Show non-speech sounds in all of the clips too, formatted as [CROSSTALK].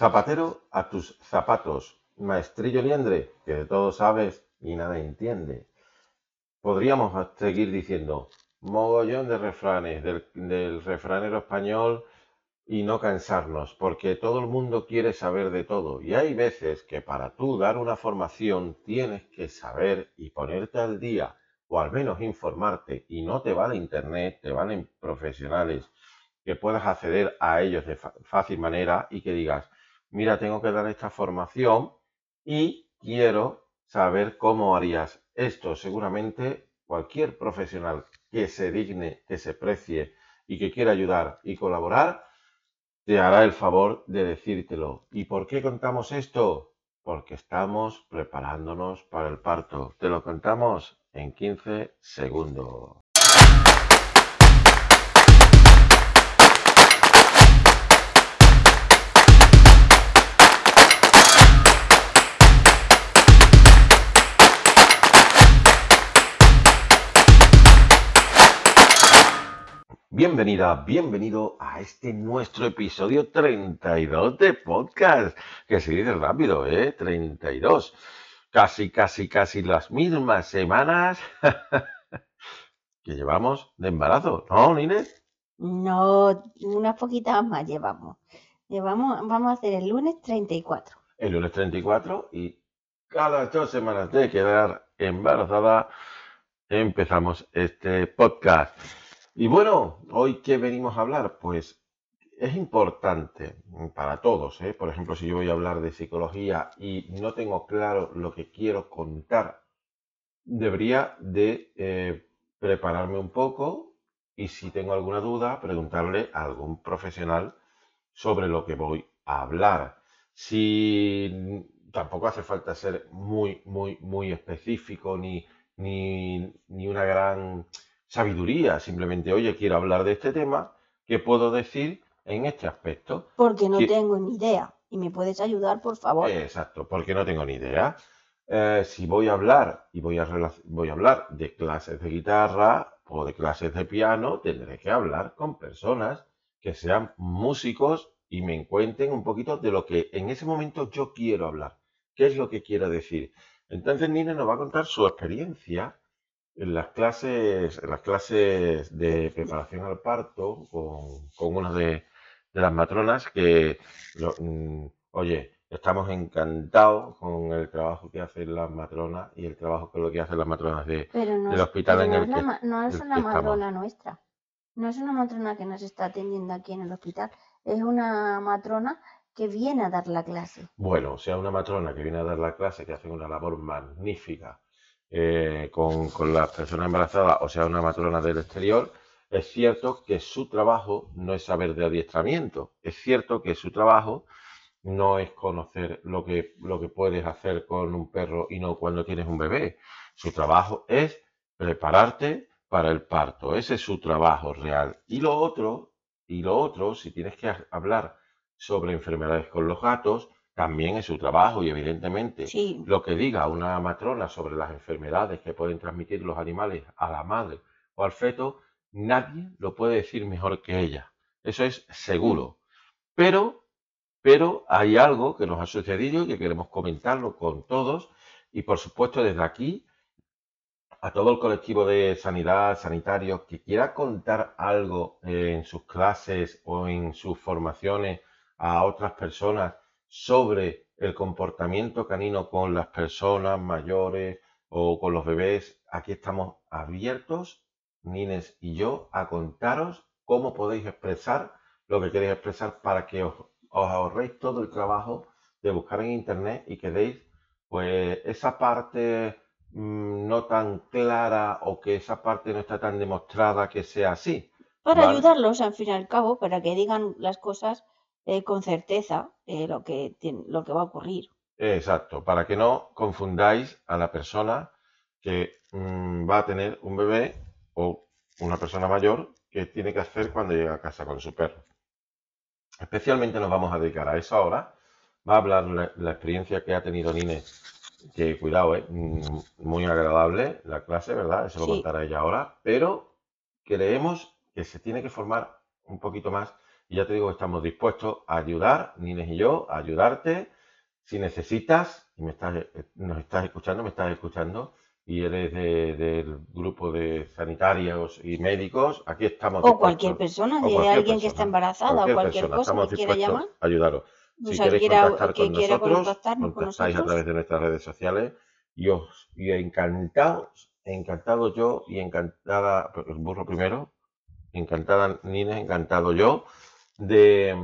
Zapatero a tus zapatos. Maestrillo liendre, que de todo sabes y nada entiende. Podríamos seguir diciendo mogollón de refranes del, del refranero español y no cansarnos, porque todo el mundo quiere saber de todo. Y hay veces que para tú dar una formación tienes que saber y ponerte al día, o al menos informarte, y no te vale internet, te valen profesionales que puedas acceder a ellos de fácil manera y que digas, mira, tengo que dar esta formación y quiero saber cómo harías esto. Seguramente cualquier profesional que se digne, que se precie y que quiera ayudar y colaborar, te hará el favor de decírtelo. ¿Y por qué contamos esto? Porque estamos preparándonos para el parto. Te lo contamos en 15 segundos. Bienvenida, bienvenido a este nuestro episodio 32 de podcast, que se dice rápido, ¿eh? 32. Casi, casi, casi las mismas semanas [LAUGHS] que llevamos de embarazo, ¿no, Inés? No, unas poquitas más llevamos. Llevamos, vamos a hacer el lunes 34. El lunes 34 y cada dos semanas de quedar embarazada empezamos este podcast. Y bueno, hoy qué venimos a hablar, pues es importante para todos. ¿eh? Por ejemplo, si yo voy a hablar de psicología y no tengo claro lo que quiero contar, debería de eh, prepararme un poco y si tengo alguna duda, preguntarle a algún profesional sobre lo que voy a hablar. Si tampoco hace falta ser muy, muy, muy específico ni, ni, ni una gran sabiduría, simplemente, oye, quiero hablar de este tema, ¿qué puedo decir en este aspecto? Porque no tengo ni idea. ¿Y me puedes ayudar, por favor? Exacto, porque no tengo ni idea. Eh, si voy a hablar y voy a, voy a hablar de clases de guitarra o de clases de piano, tendré que hablar con personas que sean músicos y me encuentren un poquito de lo que en ese momento yo quiero hablar. ¿Qué es lo que quiero decir? Entonces Nina nos va a contar su experiencia en las clases, en las clases de preparación al parto con, con una de, las matronas que, mm, oye, estamos encantados con el trabajo que hacen las matronas y el trabajo con lo que hacen las matronas de, del hospital en no el que, no es una matrona nuestra. No es una matrona que nos está atendiendo aquí en el hospital. Es una matrona que viene a dar la clase. Bueno, o sea, una matrona que viene a dar la clase, que hace una labor magnífica eh, con, con las personas embarazadas, o sea, una matrona del exterior, es cierto que su trabajo no es saber de adiestramiento, es cierto que su trabajo no es conocer lo que, lo que puedes hacer con un perro y no cuando tienes un bebé. Su trabajo es prepararte para el parto, ese es su trabajo real. Y lo otro, y lo otro, si tienes que hablar sobre enfermedades con los gatos, también es su trabajo y evidentemente lo que diga una matrona sobre las enfermedades que pueden transmitir los animales a la madre o al feto, nadie lo puede decir mejor que ella. Eso es seguro. Pero, pero hay algo que nos ha sucedido y que queremos comentarlo con todos y por supuesto desde aquí a todo el colectivo de sanidad, sanitarios, que quiera contar algo en sus clases o en sus formaciones a otras personas sobre el comportamiento canino con las personas mayores o con los bebés, aquí estamos abiertos, Nines y yo, a contaros cómo podéis expresar lo que queréis expresar para que os, ahorréis todo el trabajo de buscar en internet y que deis pues esa parte mm, no tan clara o que esa parte no está tan demostrada que sea así. Para ayudarlos al fin y al cabo, para que digan las cosas eh, con certeza eh, lo, que lo que va a ocurrir. Exacto, para que no confundáis a la persona que mm, va a tener un bebé o una persona mayor que tiene que hacer cuando llega a casa con su perro. Especialmente nos vamos a dedicar a eso ahora. Va a hablar la, experiencia que ha tenido Nine, que cuidado, es mm, muy agradable la clase, ¿verdad? Eso lo contará ella ahora, pero creemos que se tiene que formar un poquito más Y ya te digo que estamos dispuestos a ayudar, Nines y yo, a ayudarte. Si necesitas, y me estás, eh, nos estás escuchando, me estás escuchando, y eres del grupo de sanitarios y médicos, aquí estamos. O cualquier persona, si hay alguien que está embarazada o cualquier cosa que quiera llamar. A ayudaros. Si queréis contactar con nosotros, contactáis a través de nuestras redes sociales y os y encantado, encantado yo y encantada, el burro primero, encantada Nina, encantado yo de,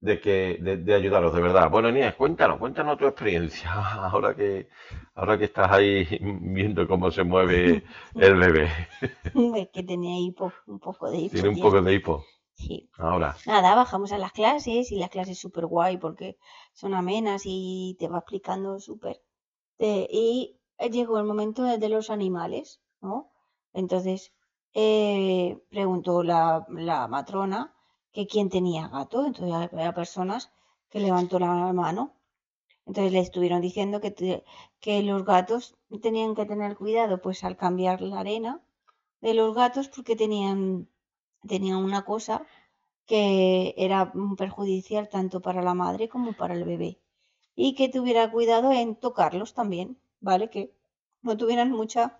de que de, ayudaros, de verdad. Bueno, Inés, cuéntanos, cuéntanos tu experiencia, [LAUGHS] ahora que, ahora que estás ahí [LAUGHS] viendo cómo se mueve [LAUGHS] el bebé. Es que tenía hipo, un poco de hipo. Tiene un poco de hipo. Sí. Ahora. Nada, bajamos a las clases y las clases súper guay porque son amenas y te va explicando súper. Y llegó el momento de los animales, ¿no? Entonces, eh, preguntó la, la matrona que quién tenía gato. Entonces había personas que levantó la mano. Entonces le estuvieron diciendo que, que los gatos tenían que tener cuidado pues al cambiar la arena de los gatos porque tenían, tenían una cosa que era perjudicial tanto para la madre como para el bebé. Y que tuviera cuidado en tocarlos también, ¿vale? Que no tuvieran mucha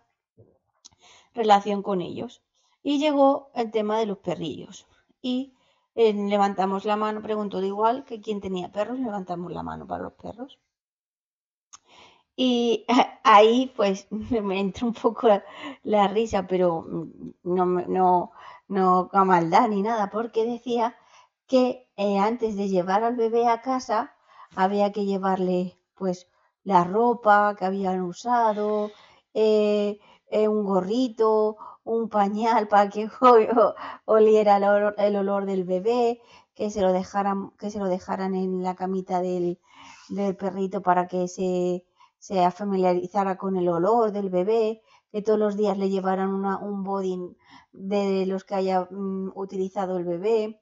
relación con ellos. Y llegó el tema de los perrillos. Y levantamos la mano, pregunto de igual que quién tenía perros, levantamos la mano para los perros. Y [LAUGHS] ahí pues [LAUGHS] me entra un poco la, risa, pero no, no, no a maldad ni nada, porque decía que eh, antes de llevar al bebé a casa había que llevarle pues la ropa que habían usado, eh, eh, un gorrito, un pañal [LAUGHS] para que oliera el olor, del bebé, que se lo dejaran, que se lo dejaran en la camita del, perrito para que se, se, familiarizara con el olor del bebé, que todos los días le llevaran un body de los que haya mm, utilizado el bebé,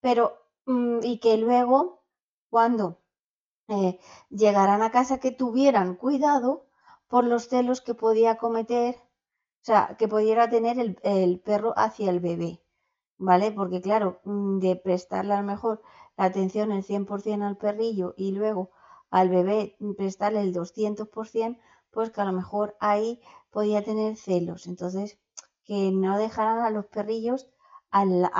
pero mm, y que luego cuando eh, llegaran a casa que tuvieran cuidado por los celos que podía cometer o sea, que pudiera tener el, perro hacia el bebé, ¿vale? Porque claro, mm, de prestarle a lo mejor la atención el 100% al perrillo y luego al bebé prestarle el 200%, pues que a lo mejor ahí podía tener celos. Entonces, que no dejaran a los perrillos al,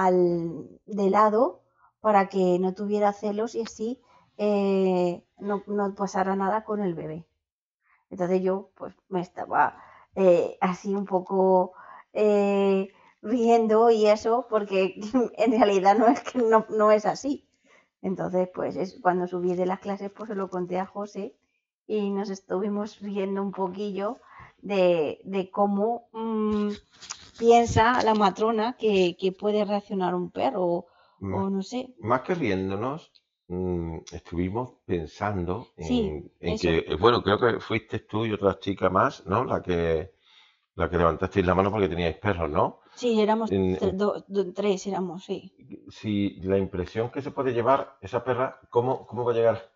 de lado para que no tuviera celos y así eh, no, no pasara nada con el bebé. Entonces yo pues me estaba eh, así un poco eh, riendo y eso, porque [LAUGHS] en realidad no es que no, es así. Entonces, pues es, cuando subí de las clases, pues se lo conté a José y nos estuvimos riendo un poquillo de, cómo mm, piensa la matrona que, puede reaccionar un perro o, no sé. Más que riéndonos, mm, estuvimos pensando en, que, bueno, creo que fuiste tú y otra chica más, ¿no? La que, la que levantasteis la mano porque teníais perros, ¿no? Sí, éramos tres, éramos, sí. Si la impresión que se puede llevar esa perra, ¿cómo, cómo va a llegar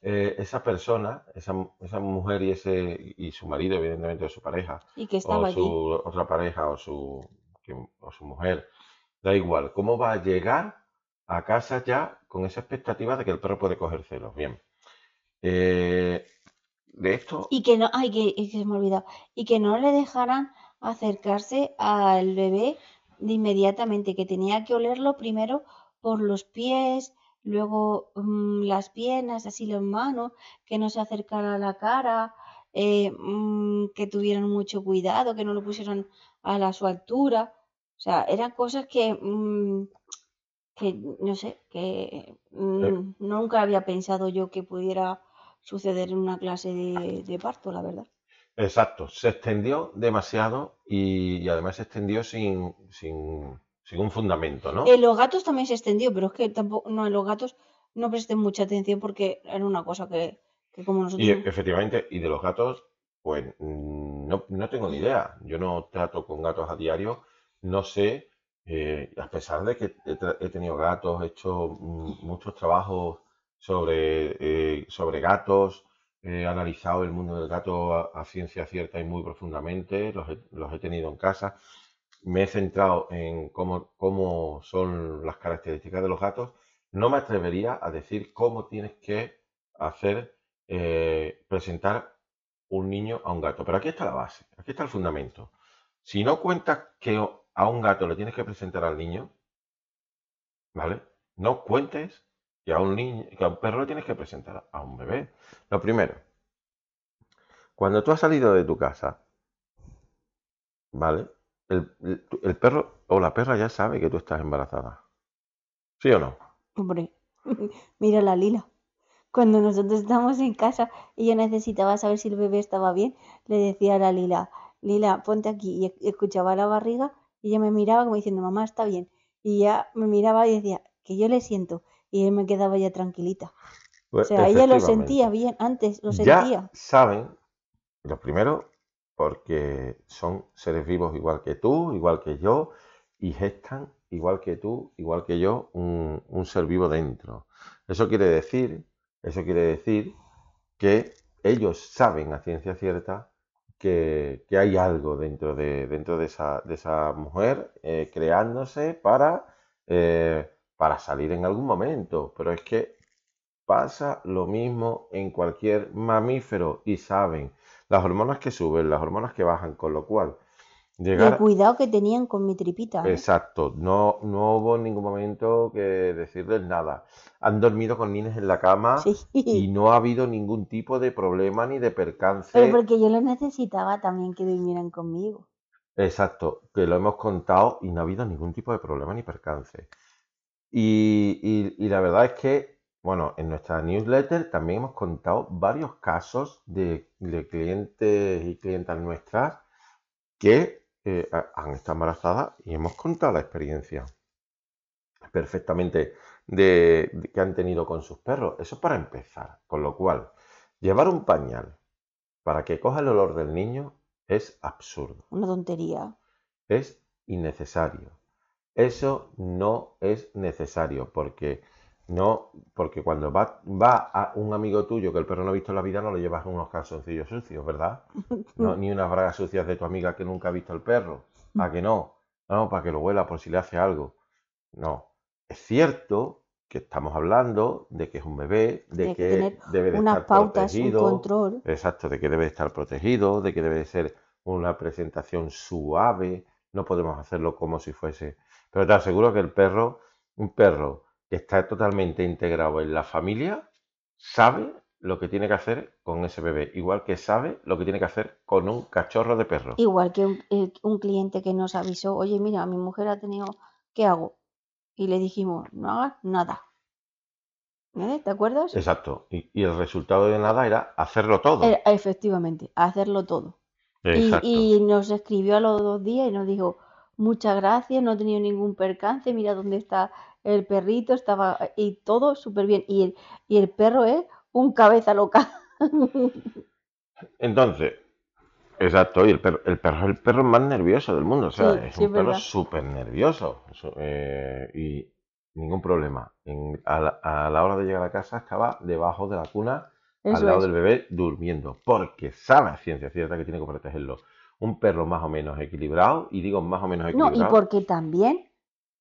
eh, esa persona, esa, esa mujer y ese y su marido, evidentemente, o su pareja, y que estaba o su otra pareja, o su, o su mujer, da igual, ¿cómo va a llegar a casa ya con esa expectativa de que el perro puede coger celos? Bien. Eh, de esto. Y que no, ay, que, se me olvidó, y que no le dejaran acercarse al bebé de inmediatamente, que tenía que olerlo primero por los pies, luego mm, las piernas, así las manos, que no se acercara a la cara, eh, mm, que tuvieran mucho cuidado, que no lo pusieran a la, su altura. O sea, eran cosas que, mm, que no sé, que nunca había pensado yo que pudiera suceder en una clase de, parto, la verdad. Exacto, se extendió demasiado y, además se extendió sin, sin, un fundamento, ¿no? En los gatos también se extendió, pero es que tampoco, no, en los gatos no presten mucha atención porque era una cosa que, como nosotros... Y efectivamente, y de los gatos, pues no, no tengo ni idea. Yo no trato con gatos a diario, no sé, eh, a pesar de que he, tenido gatos, he hecho mm, muchos trabajos sobre, eh, sobre gatos, he analizado el mundo del gato a, ciencia cierta y muy profundamente, los he, tenido en casa. me he centrado en cómo, cómo son las características de los gatos, no me atrevería a decir cómo tienes que hacer, eh, presentar un niño a un gato. Pero aquí está la base, aquí está el fundamento. Si no cuentas que a un gato le tienes que presentar al niño, ¿vale? No cuentes que a un niño, que a un perro le tienes que presentar a un bebé. Lo primero, cuando tú has salido de tu casa, ¿vale? El, perro o la perra ya sabe que tú estás embarazada. ¿Sí o no? Hombre, [LAUGHS] mira la Lila. Cuando nosotros estábamos en casa y yo necesitaba saber si el bebé estaba bien, le decía a la Lila, Lila, ponte aquí. Y escuchaba la barriga y ella me miraba como diciendo, mamá, está bien. Y ya me miraba y decía, que yo le siento. Y él me quedaba ya tranquilita. o Pues sea, ella lo sentía bien, antes lo Ya sentía. saben, lo primero, porque son seres vivos igual que tú, igual que yo, y gestan igual que tú, igual que yo, un, un ser vivo dentro. Eso quiere decir, eso quiere decir que ellos saben a ciencia cierta que, que hay algo dentro de, dentro de esa, de esa mujer eh, creándose para, eh, para salir en algún momento. Pero es que pasa lo mismo en cualquier mamífero y saben las hormonas que suben, las hormonas que bajan, con lo cual Y el llegar cuidado que tenían con mi tripita, ¿eh? Exacto, no, no hubo en ningún momento que decirles nada. Han dormido con niños en la cama y no ha habido ningún tipo de problema ni de Pero percance. porque yo lo necesitaba también que durmieran conmigo. Exacto, que lo hemos contado y no ha habido ningún tipo de problema ni percance. Y, y- y la verdad es que, bueno, en nuestra newsletter también hemos contado varios casos de, de clientes y clientas nuestras que eh, ha- han estado embarazadas y hemos contado la experiencia perfectamente de, de- que han tenido con sus perros. Eso es para empezar. Con lo cual, llevar un pañal para que coja el olor del niño es absurdo, Una tontería. es innecesario. Eso no es necesario porque no, porque cuando va, va a un amigo tuyo que el perro no ha visto en la vida, no le llevas unos calzoncillos sucios, ¿verdad? [LAUGHS] No, ni unas bragas sucias de tu amiga que nunca ha visto el perro. ¿A que no? No, para que lo huela por si le hace algo. No. Es cierto que estamos hablando de que es un bebé, de Tiene que debe de estar pautas, un protegido. control. Exacto, de que debe estar protegido, de que debe de ser una presentación suave. No podemos hacerlo como si fuese. Pero te aseguro que el perro, un perro que está totalmente integrado en la familia, sabe lo que tiene que hacer con ese bebé, igual que sabe lo que tiene que hacer con un cachorro de perro. Igual que un, un cliente que nos avisó, oye, mira, mi mujer ha tenido, ¿qué hago? Y le dijimos, no hagas nada. ¿Eh? ¿Te acuerdas? Exacto. Y, y el resultado de nada era hacerlo todo. Eh, efectivamente, hacerlo todo. Y, y nos escribió a los dos días y nos dijo, muchas gracias, no he tenido ningún percance, mira dónde está el perrito, estaba y todo súper bien. Y el, y el perro es un cabeza loca. Entonces, exacto, y el perro, el perro es el perro más nervioso del mundo, o sea, Sí, es sí, un perro súper nervioso. Eh, y ningún problema. En- a la, a la hora de llegar a casa estaba debajo de la cuna, al lado es. del bebé, durmiendo, porque sabe a ciencia cierta que tiene que protegerlo. Un perro más o menos equilibrado, y digo más o menos No, y equilibrado, porque también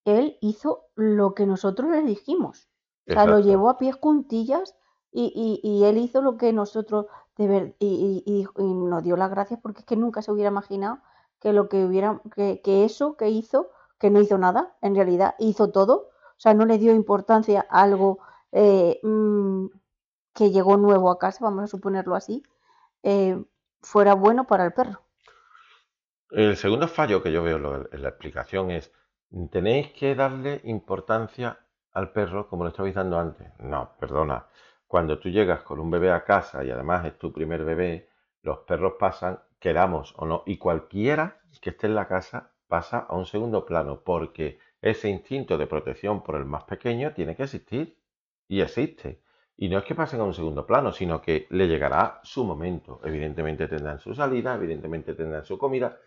él hizo lo que nosotros le dijimos. O sea, lo llevó a pies juntillas y, y- y él hizo lo que nosotros de ver, y, nos dio las gracias porque es que nunca se hubiera imaginado que lo que hubiera, que, que eso que hizo, que no hizo nada, en realidad hizo todo. O sea, no le dio importancia a algo eh, mm, que llegó nuevo a casa, vamos a suponerlo así, eh, fuera bueno para el perro. El segundo fallo que yo veo en la explicación es, tenéis que darle importancia al perro como lo estabais dando antes. No, perdona. Cuando tú llegas con un bebé a casa y además es tu primer bebé, los perros pasan, queramos o no, y cualquiera que esté en la casa pasa a un segundo plano porque ese instinto de protección por el más pequeño tiene que existir y existe. Y no es que pasen a un segundo plano, sino que le llegará su momento. Evidentemente tendrán su salida, evidentemente tendrán su comida,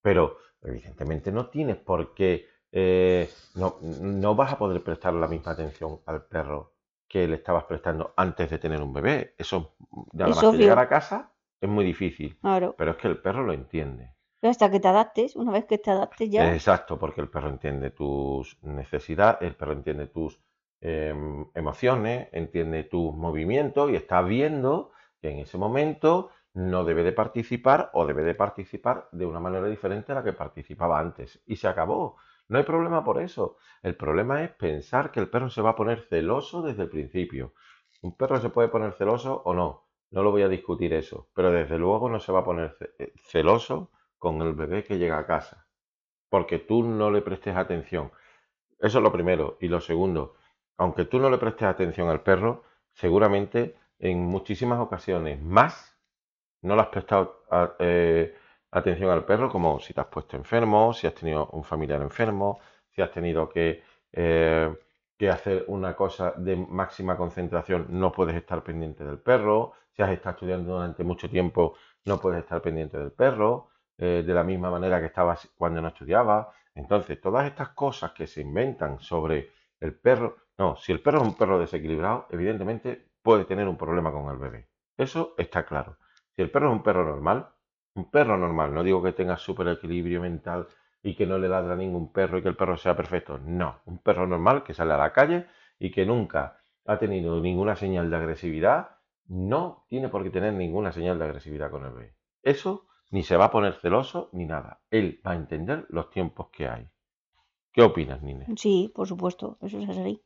pero evidentemente no tienes por qué, eh, no, no vas a poder prestar la misma atención al perro que le estabas prestando antes de tener un bebé. Eso, nada Es más que llegar a casa, es muy difícil, Claro. pero es que el perro lo entiende. Pero hasta que te adaptes, una vez que te adaptes ya. Exacto, porque el perro entiende tus necesidades, el perro entiende tus em, emociones, entiende tus movimientos y está viendo que en ese momento no debe de participar o debe de participar de una manera diferente a la que participaba antes. Y se acabó. No hay problema por eso. El problema es pensar que el perro se va a poner celoso desde el principio. Un perro se puede poner celoso o no. No lo voy a discutir eso. Pero desde luego no se va a poner eh, celoso con el bebé que llega a casa. Porque tú no le prestes atención. Eso es lo primero. Y lo segundo, aunque tú no le prestes atención al perro, seguramente en muchísimas ocasiones más no le has prestado eh, atención al perro, como si te has puesto enfermo, si has tenido un familiar enfermo, si has tenido que, eh, que hacer una cosa de máxima concentración, no puedes estar pendiente del perro, si has estado estudiando durante mucho tiempo, no puedes estar pendiente del perro, eh, de la misma manera que estabas cuando no estudiabas. Entonces, todas estas cosas que se inventan sobre el perro, no, si el perro es un perro desequilibrado, evidentemente puede tener un problema con el bebé. Eso está claro. Si el perro es un perro normal, un perro normal, no digo que tenga súper equilibrio mental y que no le ladra a ningún perro y que el perro sea perfecto, no, un perro normal que sale a la calle y que nunca ha tenido ninguna señal de agresividad, no tiene por qué tener ninguna señal de agresividad con el bebé. Eso ni se va a poner celoso ni nada. Él va a entender los tiempos que hay. ¿Qué opinas, Nine? Sí, por supuesto, eso es así.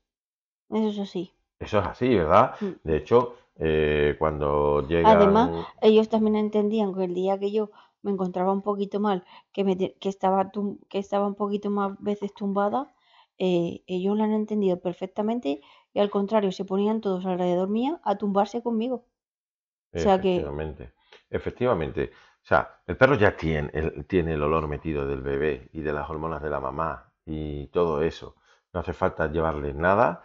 Eso es así. Eso es así, ¿verdad? Mm. De hecho, eh, cuando llegan... Además, ellos también entendían que el día que yo me encontraba un poquito mal, que, me, que, estaba, que estaba un poquito más veces tumbada, eh, ellos lo han entendido perfectamente y al contrario, se ponían todos alrededor mía a tumbarse conmigo. O sea efectivamente, efectivamente. O sea, el perro ya tiene el, tiene el olor metido del bebé y de las hormonas de la mamá y todo eso. No hace falta llevarle nada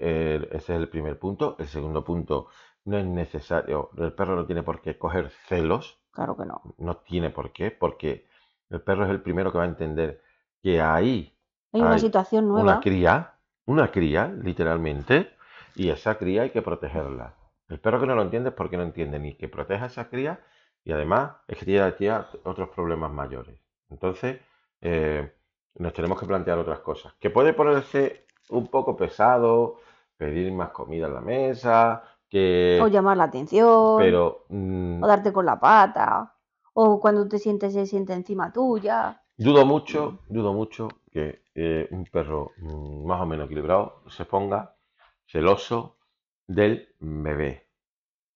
ese es el primer punto. El segundo punto, no es necesario, el perro no tiene por qué coger celos. Claro que no. No tiene por qué, porque el perro es el primero que va a entender que ahí hay una situación nueva. Una cría, una cría, literalmente, y esa cría hay que protegerla. El perro que no lo entiende es porque no entiende ni que proteja a esa cría y además es que tiene otros problemas mayores. Entonces, eh, nos tenemos que plantear otras cosas. Que puede ponerse un poco pesado, pedir más comida en la mesa, que... O llamar la atención, pero... Mm, o darte con la pata, o cuando te sientes se siente encima tuya. Dudo mucho, dudo mucho que eh, un perro mm, más o menos equilibrado se ponga celoso del bebé.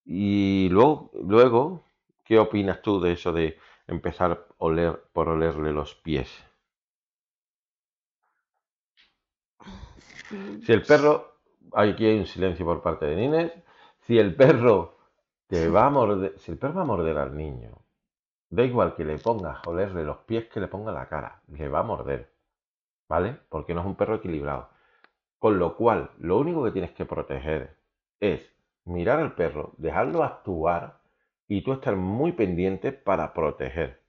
Y luego, luego, ¿qué opinas tú de eso de empezar a oler por olerle los pies? Si el perro, aquí hay un silencio por parte de Nines, si el perro te va a morder, si el perro va a morder al niño, da igual que le pongas a olerle los pies que le ponga la cara, le va a morder, ¿vale? Porque no es un perro equilibrado. Con lo cual, lo único que tienes que proteger es mirar al perro, dejarlo actuar y tú estar muy pendiente para proteger,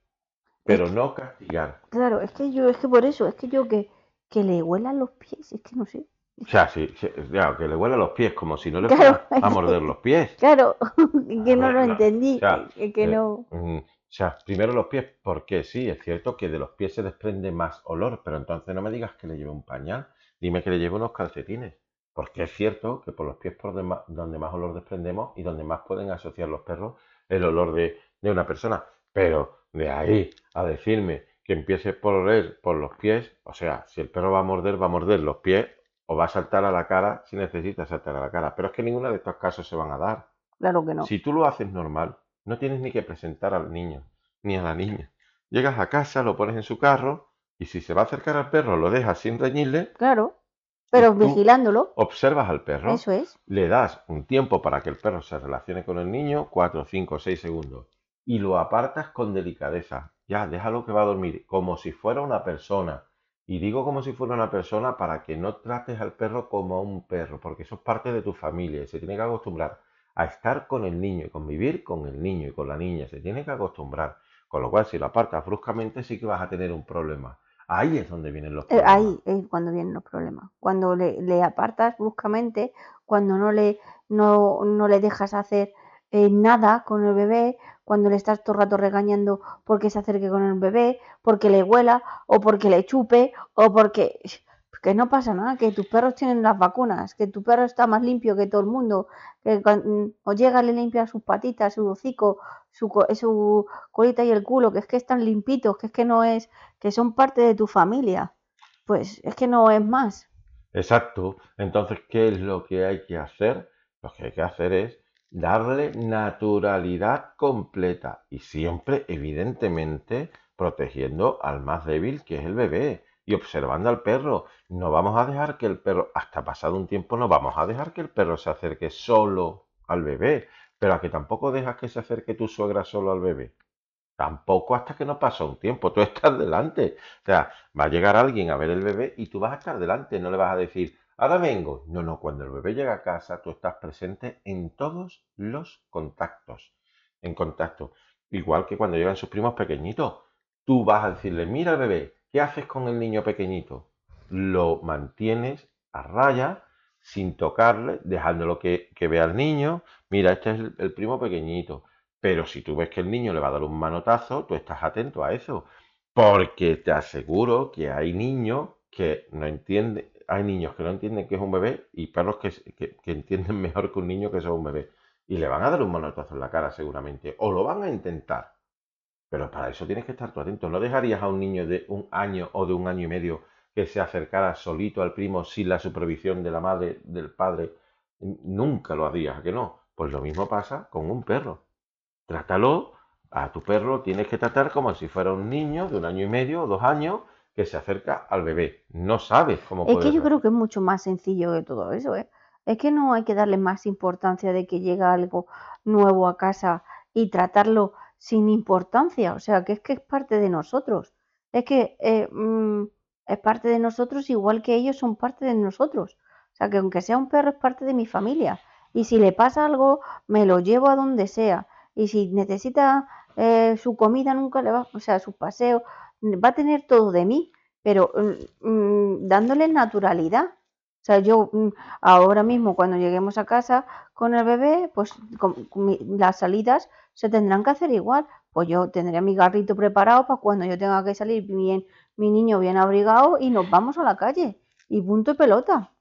pero no castigar. Claro, es que yo, es que por eso, es que yo que que le huelan los pies, es que no sé. O sea, sí, claro, que le huelan los pies, como si no le fuera a morder los pies. Claro, [LAUGHS] que no lo entendí, que, eh, no... O sea, primero los pies, porque sí, es cierto que de los pies se desprende más olor, pero entonces no me digas que le lleve un pañal, dime que le lleve unos calcetines, porque es cierto que por los pies por donde más olor desprendemos y donde más pueden asociar los perros el olor de, de una persona, pero de ahí a decirme que empiece por oler por los pies, o sea, si el perro va a morder, va a morder los pies o va a saltar a la cara si necesita saltar a la cara. Pero es que ninguno de estos casos se van a dar. Claro que no. Si tú lo haces normal, no tienes ni que presentar al niño ni a la niña. Llegas a casa, lo pones en su carro y si se va a acercar al perro, lo dejas sin reñirle. Claro. Pero vigilándolo. Observas al perro. Eso es. Le das un tiempo para que el perro se relacione con el niño, 4, 5, 6 segundos. Y lo apartas con delicadeza. Ya, déjalo que va a dormir, como si fuera una persona. Y digo como si fuera una persona para que no trates al perro como un perro, porque eso es parte de tu familia y se tiene que acostumbrar a estar con el niño y convivir con el niño y con la niña. Se tiene que acostumbrar. Con lo cual, si lo apartas bruscamente, sí que vas a tener un problema. Ahí es donde vienen los eh, problemas. ahí es cuando vienen los problemas. Cuando le, apartas bruscamente, cuando no le, no, no le dejas hacer eh, nada con el bebé, cuando le estás todo el rato regañando porque se acerque con el bebé, porque le huela, o porque le chupe, o porque que no pasa nada, que tus perros tienen las vacunas, que tu perro está más limpio que todo el mundo, que cuando, o llega le limpia sus patitas, su hocico, su, su colita y el culo, que es que están limpitos, que es que no es, que son parte de tu familia. Pues es que no es más. Exacto. Entonces, ¿qué es lo que hay que hacer? Lo que hay que hacer es darle naturalidad completa y siempre, evidentemente, protegiendo al más débil, que es el bebé y observando al perro. No vamos a dejar que el perro, hasta pasado un tiempo, no vamos a dejar que el perro se acerque solo al bebé, pero a que tampoco dejas que se acerque tu suegra solo al bebé. Tampoco hasta que no pasa un tiempo, tú estás delante. O sea, va a llegar alguien a ver el bebé y tú vas a estar delante, no le vas a decir, ahora vengo. No, no, cuando el bebé llega a casa, tú estás presente en todos los contactos. En contacto. Igual que cuando llegan sus primos pequeñitos. Tú vas a decirle, mira el bebé, ¿Qué haces con el niño pequeñito? Lo mantienes a raya sin tocarle, dejándolo que, que vea al niño. Mira, este es el, primo pequeñito. Pero si tú ves que el niño le va a dar un manotazo, tú estás atento a eso. Porque te aseguro que hay niños que no entienden, hay niños que no entienden que es un bebé y perros que, que entienden [LAUGHS] mejor que un niño que es un bebé. Y le van a dar un manotazo en la cara seguramente. O lo van a intentar. Pero para eso tienes que estar tú atento. No dejarías a un niño de un año o de un año y medio que se acercara solito al primo sin la supervisión de la madre, del padre. Nunca lo harías, ¿a que no? Pues lo mismo pasa con un perro. Trátalo, a tu perro tienes que tratar como si fuera un niño de un año y medio o dos años que se acerca al bebé. No sabes cómo Es que yo creo que es mucho más sencillo que todo eso, ¿eh? Es que no hay que darle más importancia de que llega algo nuevo a casa y tratarlo sin importancia, o sea, que es que es parte de nosotros. Es que eh, mm, es parte de nosotros igual que ellos son parte de nosotros. O sea, que aunque sea un perro es parte de mi familia. Y si le pasa algo, me lo llevo a donde sea. Y si necesita eh, su comida, nunca le va, o sea, su paseo, va a tener todo de mí, pero mm, mm, dándole naturalidad. O sea, yo ahora mismo cuando lleguemos a casa con el bebé, pues las salidas se tendrán que hacer igual. Pues yo tendré mi garrito preparado para cuando yo tenga que salir bien, mi niño bien abrigado y nos vamos a la calle. Y punto de pelota.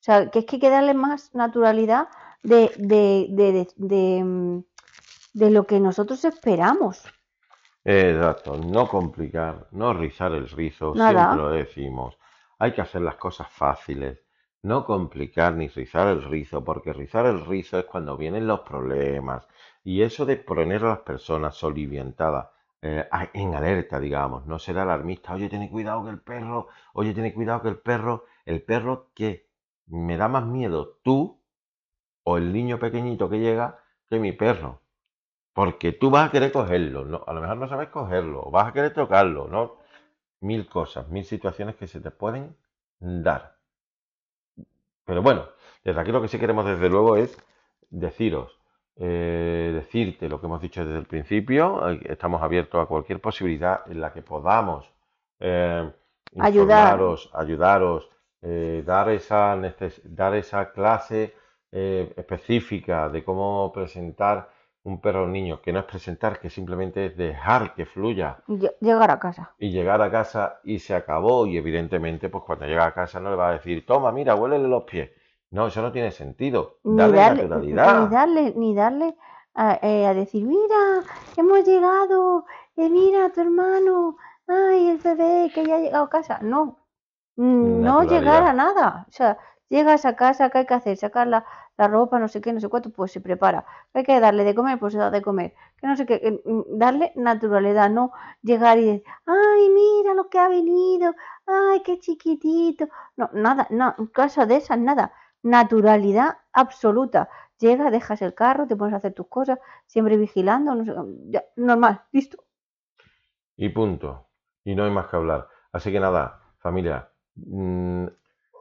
O sea, que es que hay que darle más naturalidad de, de, de, de, mm, lo que nosotros esperamos. Exacto, no complicar, no rizar el rizo, siempre lo decimos. Hay que hacer las cosas fáciles, no complicar ni rizar el rizo, porque rizar el rizo es cuando vienen los problemas, y eso de poner a las personas soliviantadas eh, en alerta, digamos, no ser alarmista, oye, tiene cuidado que el perro, oye, tiene cuidado que el perro, el perro que me da más miedo tú o el niño pequeñito que llega que mi perro. Porque tú vas a querer cogerlo, ¿no? a lo mejor no sabes cogerlo, vas a querer tocarlo, ¿no? Mil cosas, mil situaciones que se te pueden dar. Pero bueno, desde aquí lo que sí queremos desde luego es deciros, eh, decirte lo que hemos dicho desde el principio. Estamos abiertos a cualquier posibilidad en la que podamos eh, ayudaros, ayudaros, eh, dar, esa dar esa clase específica de cómo presentar un perro o un niño, que no es presentar, que simplemente es dejar que fluya. Llegar a casa. Y llegar a casa y se acabó. Y evidentemente, pues cuando llega a casa no le va a decir, toma, mira, huélele los pies. No, eso no tiene sentido. Darle naturalidad. Ni darle, ni darle a, eh, a decir, mira, hemos llegado, eh, mira tu hermano, ay, el bebé que ya ha llegado a casa. No, no llegar a nada. O sea, llegas a casa, ¿qué hay que hacer? Sacar la, la ropa, no sé qué, no sé cuánto, pues se prepara. ¿Qué hay que darle de comer? Pues se da de comer. Que no sé qué, mm, darle naturalidad, no llegar y decir, ay, mira lo que ha venido, ay, qué chiquitito. No, nada, no, caso de esas, nada naturalidad absoluta. Llega, dejas el carro, te pones a hacer tus cosas, siempre vigilando, normal, listo. Y punto. Y no hay más que hablar. Así que nada, familia, mm,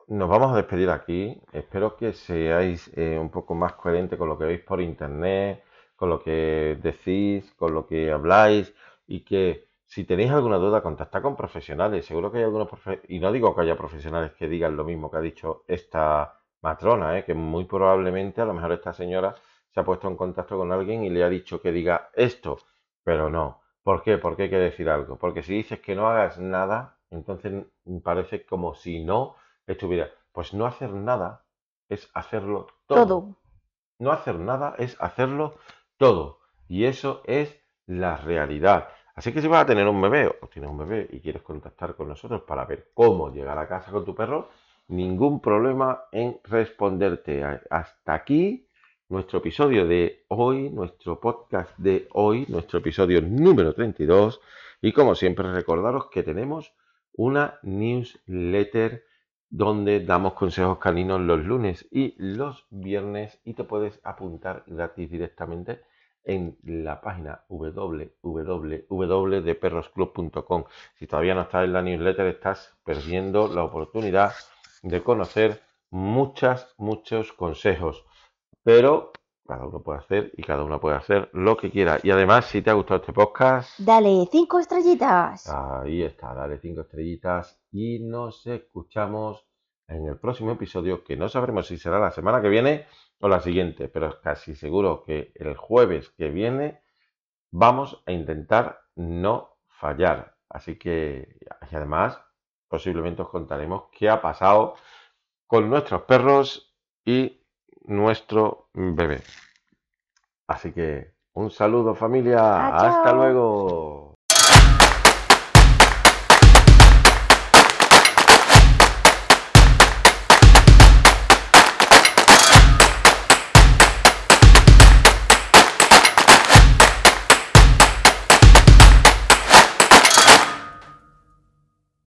nos vamos a despedir aquí. Espero que seáis eh, un poco más coherentes con lo que veis por internet, con lo que decís, con lo que habláis y que si tenéis alguna duda, contactad con profesionales. Seguro que hay algunos y no digo que haya profesionales que digan lo mismo que ha dicho esta matrona, ¿eh? que muy probablemente a lo mejor esta señora se ha puesto en contacto con alguien y le ha dicho que diga esto, pero no. ¿Por qué? Porque hay que decir algo. Porque si dices que no hagas nada, entonces parece como si no estuviera. Pues no hacer nada es hacerlo todo. todo. No hacer nada es hacerlo todo. Y eso es la realidad. Así que si vas a tener un bebé o tienes un bebé y quieres contactar con nosotros para ver cómo llegar a casa con tu perro, ningún problema en responderte. Hasta aquí nuestro episodio de hoy, nuestro podcast de hoy, nuestro episodio número 32. Y como siempre recordaros que tenemos una newsletter donde damos consejos caninos los lunes y los viernes y te puedes apuntar gratis directamente en la página www.deperrosclub.com. Si todavía no estás en la newsletter, estás perdiendo la oportunidad de conocer muchas, muchos consejos. Pero cada uno puede hacer y cada uno puede hacer lo que quiera. Y además, si te ha gustado este podcast, dale cinco estrellitas. Ahí está, dale cinco estrellitas y nos escuchamos en el próximo episodio, que no sabremos si será la semana que viene o la siguiente, pero es casi seguro que el jueves que viene vamos a intentar no fallar. Así que, y además, posiblemente os contaremos qué ha pasado con nuestros perros nuestro bebé. Así que un saludo familia, hasta luego.